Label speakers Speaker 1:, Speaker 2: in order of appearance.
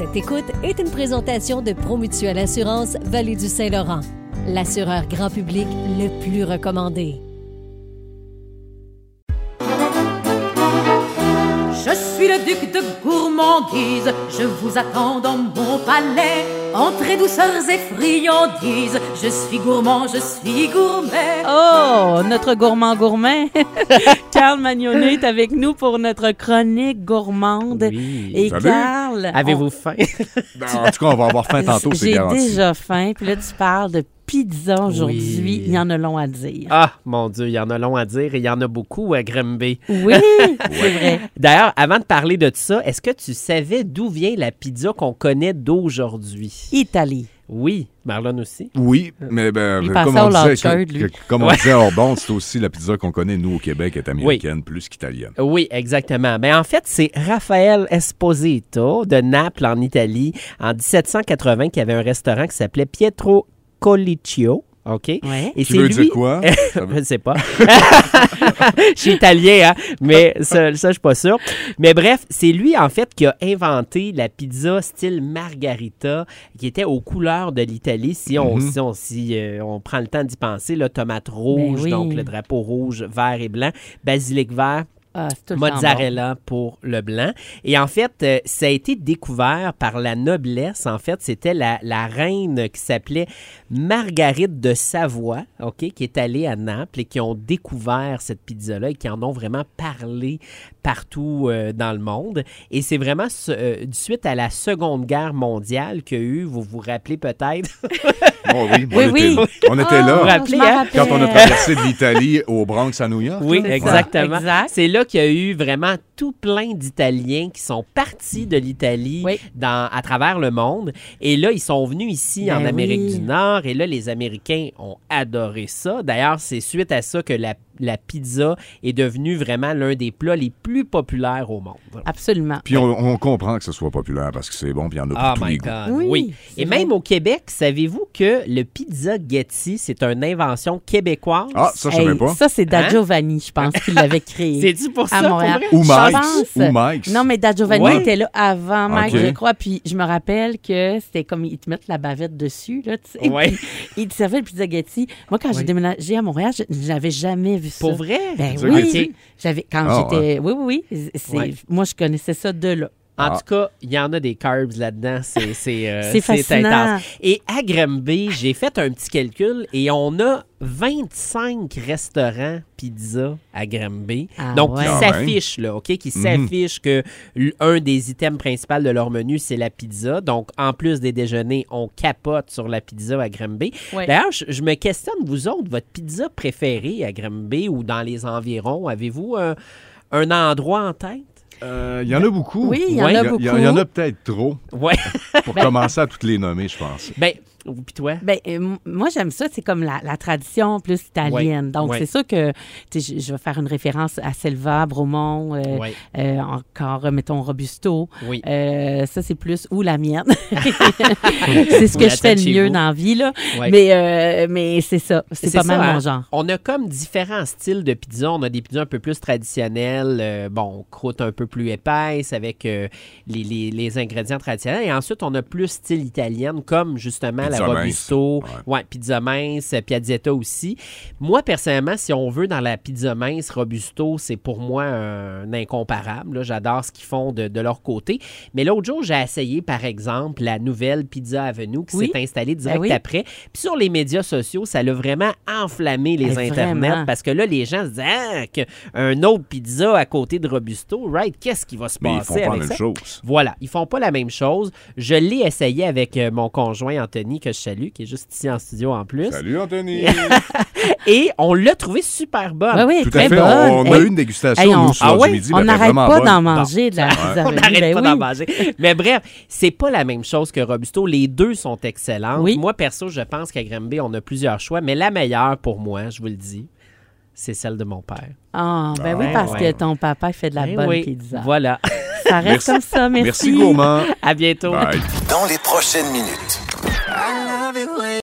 Speaker 1: Cette écoute est une présentation de Promutuelle Assurance Vallée du Saint-Laurent, l'assureur grand public le plus recommandé.
Speaker 2: Je suis le duc de gourmandise, je vous attends dans mon palais. Entrez douceurs et friandises, je suis gourmand, je suis gourmet.
Speaker 3: Oh, notre gourmand gourmet. Carl Magnonet est avec nous pour notre chronique gourmande.
Speaker 4: Oui.
Speaker 3: Et
Speaker 5: Salut.
Speaker 3: Carl,
Speaker 4: Avez-vous
Speaker 3: on-
Speaker 4: faim?
Speaker 5: Ben, en tout cas, on va avoir faim tantôt, c'est
Speaker 3: J'ai déjà faim. Puis là, tu parles de pizza aujourd'hui.
Speaker 4: Oui.
Speaker 3: Il y en a long à dire.
Speaker 4: Ah, mon Dieu, il y en a long à dire et il y en a beaucoup à Grimby.
Speaker 3: Oui, c'est vrai.
Speaker 4: D'ailleurs, avant de parler de ça, est-ce que tu savais d'où vient la pizza qu'on connaît d'aujourd'hui?
Speaker 3: Italie.
Speaker 4: Oui, Marlon aussi.
Speaker 5: Oui, mais ben,
Speaker 3: Il
Speaker 5: comme on disait, que- comme on disait bande, c'est aussi la pizza qu'on connaît, nous, au Québec, est américaine plus qu'italienne.
Speaker 4: Oui, exactement. Mais en fait, c'est Raphaël Esposito de Naples, en Ité, en 1780, qui avait un restaurant qui s'appelait Pietro Collicchio. OK?
Speaker 3: Ouais.
Speaker 4: Et
Speaker 5: Tu
Speaker 4: c'est
Speaker 5: veux
Speaker 4: lui...
Speaker 5: dire quoi?
Speaker 4: Je ne sais pas. je suis italien, hein? mais ça, ça je suis pas sûr. Mais bref, c'est lui, en fait, qui a inventé la pizza style margarita, qui était aux couleurs de l'Italie. Si on,
Speaker 5: Mhm.
Speaker 4: si on, si, euh, on prend le temps d'y penser, là, tomate rouge,
Speaker 3: Ben oui.
Speaker 4: donc le drapeau rouge, vert et blanc, basilic vert,
Speaker 3: Ah, tout
Speaker 4: mozzarella pour le blanc. Et en fait, euh, ça a été découvert par la noblesse. En fait, c'était la, la reine qui s'appelait Marguerite de Savoie, OK, qui est allée à Naples et qui ont découvert cette pizza-là et qui en ont vraiment parlé partout euh, dans le monde. Et c'est vraiment euh, suite à la Seconde Guerre mondiale qu'il y a eu, vous vous rappelez peut-être,
Speaker 5: Oh oui, on
Speaker 3: Oui,
Speaker 5: était, on était là
Speaker 4: Vous rappelez, hein?
Speaker 5: quand on a traversé de l'Italie au Bronx à New York.
Speaker 4: Oui, exactement.
Speaker 3: exact.
Speaker 4: C'est là qu'il y a eu vraiment tout plein d'Italiens qui sont partis de l'Italie
Speaker 3: Oui.
Speaker 4: dans- à travers le monde. Et là, ils sont venus ici
Speaker 3: Ben
Speaker 4: en Amérique
Speaker 3: oui.
Speaker 4: du Nord. Et là, les Américains ont adoré ça. D'ailleurs, c'est suite à ça que la, la pizza est devenue vraiment l'un des plats les plus populaires au monde.
Speaker 3: Absolument.
Speaker 5: Puis on, on comprend que ce soit populaire parce que c'est bon, puis il y en a pour
Speaker 4: Oh
Speaker 5: tous
Speaker 4: my
Speaker 5: les goûts.
Speaker 4: God,
Speaker 3: Oui,
Speaker 4: oui. Et
Speaker 3: vrai.
Speaker 4: même au Québec, savez-vous que le pizza Getty, c'est une invention québécoise?
Speaker 5: Ah, ça, je savais
Speaker 3: Hey,
Speaker 5: pas.
Speaker 3: Ça, c'est Da
Speaker 4: Hein?
Speaker 3: Giovanni, je pense, qui l'avait créé.
Speaker 4: C'est-tu pour ça?
Speaker 3: à
Speaker 4: pour
Speaker 3: Montréal.
Speaker 4: vrai?
Speaker 5: Ou
Speaker 3: pense.
Speaker 5: Ou Mike's.
Speaker 3: Non, mais Da Giovanni
Speaker 4: Ouais.
Speaker 3: était là avant Mike, je crois. Puis je me rappelle que c'était comme ils te mettent la bavette dessus, là, tu sais.
Speaker 4: Ouais.
Speaker 3: Puis ils te servaient le pizza Getty. Moi, quand j'ai déménagé à Montréal, n'avais jamais vu ça.
Speaker 4: Pour vrai?
Speaker 3: Ben oui. J'avais quand
Speaker 5: Ah,
Speaker 3: j'étais. Oui, oui, oui. C'est-
Speaker 4: Ouais.
Speaker 3: Moi, je connaissais ça de là.
Speaker 4: En
Speaker 5: Ah.
Speaker 4: tout cas, il y en a des carbs là-dedans. C'est c'est, euh,
Speaker 3: C'est
Speaker 4: intense. Et à Granby, j'ai fait un petit calcul et on a 25 restaurants pizza à Granby.
Speaker 3: Ah
Speaker 4: Donc,
Speaker 3: ouais.
Speaker 4: qui s'affichent, là, OK? Qui
Speaker 5: Mhm.
Speaker 4: s'affichent que un des items principaux de leur menu, c'est la pizza. Donc, en plus des déjeuners, on capote sur la pizza à.
Speaker 3: Ouais.
Speaker 4: D'ailleurs, je, je me questionne, vous autres, votre pizza préférée à Granby ou dans les environs, avez-vous un, un endroit en tête?
Speaker 5: Euh, Il y en a beaucoup.
Speaker 3: Oui, il y en
Speaker 4: Ouais.
Speaker 3: a beaucoup.
Speaker 5: Il y, en a peut-être trop
Speaker 4: Ouais.
Speaker 5: pour commencer à toutes les nommer, je pense.
Speaker 4: ben, puis toi?
Speaker 3: Ben, euh, moi, j'aime ça. C'est comme la, la tradition plus italienne.
Speaker 4: Ouais,
Speaker 3: Donc,
Speaker 4: ouais.
Speaker 3: c'est sûr que je, je vais faire une référence à Selva, Bromont, euh,
Speaker 4: Ouais.
Speaker 3: euh, encore, mettons, Robusto.
Speaker 4: Oui.
Speaker 3: Ça, c'est plus ou la mienne. c'est ce que je fais le mieux
Speaker 4: vous.
Speaker 3: dans la vie, là. Mais, mais c'est ça. C'est pas
Speaker 4: ça,
Speaker 3: mal
Speaker 4: hein.
Speaker 3: mon genre.
Speaker 4: On a comme différents styles de pizza. On a des pizzas un peu plus traditionnelles, bon, croûte un peu plus épaisse avec les, les- les ingrédients traditionnels. Et ensuite, on a plus style italienne, comme justement la. Robusto,
Speaker 5: Ouais.
Speaker 4: ouais. pizza mince, Piazzetta aussi. Moi, personnellement, si on veut dans la pizza mince, Robusto, c'est pour moi un incomparable. là. J'adore ce qu'ils font de, de leur côté. Mais l'autre jour, j'ai essayé, par exemple, la nouvelle Pizza Avenue qui
Speaker 3: Oui.
Speaker 4: s'est installée direct
Speaker 3: Ben oui.
Speaker 4: après. Puis sur les médias sociaux, ça l'a vraiment enflammé les internets
Speaker 3: vraiment.
Speaker 4: parce que là, les gens se disent ah, que un autre pizza à côté de Robusto, right? Qu'est-ce qui va se
Speaker 5: Mais ils
Speaker 4: passer
Speaker 5: font pas la même
Speaker 4: ça?
Speaker 5: chose.
Speaker 4: Voilà, ils font pas la même chose. Je l'ai essayé avec euh, mon conjoint Anthony, que je salue, qui est juste ici en studio en plus.
Speaker 5: Salut, Anthony!
Speaker 4: Et on l'a trouvé super bonne.
Speaker 3: Oui, oui,
Speaker 5: Tout
Speaker 3: très
Speaker 5: à fait.
Speaker 3: bonne.
Speaker 5: On, on a eu une dégustation,
Speaker 3: hey, on-
Speaker 5: nous,
Speaker 4: Ah ouais?
Speaker 5: midi.
Speaker 3: on n'arrête pas d'en manger de la pizza
Speaker 4: on n'arrête
Speaker 3: Ben
Speaker 4: pas
Speaker 3: oui.
Speaker 4: d'en manger. Mais bref, c'est pas la même chose que Robusto. Les deux sont excellentes.
Speaker 3: Oui.
Speaker 4: Moi, perso, je pense qu'à Granby, on a plusieurs choix, mais la meilleure pour moi, je vous le dis, c'est celle de mon père.
Speaker 3: Ah, ben oui,
Speaker 4: Ah,
Speaker 3: parce
Speaker 4: ouais.
Speaker 3: que ton papa il fait de la
Speaker 4: Ben
Speaker 3: bonne
Speaker 4: oui,
Speaker 3: pizza.
Speaker 4: Voilà.
Speaker 3: Ça reste
Speaker 5: Merci.
Speaker 3: comme ça, merci.
Speaker 5: Merci, gourmand.
Speaker 4: à bientôt.
Speaker 5: Bye.
Speaker 6: Dans les prochaines minutes.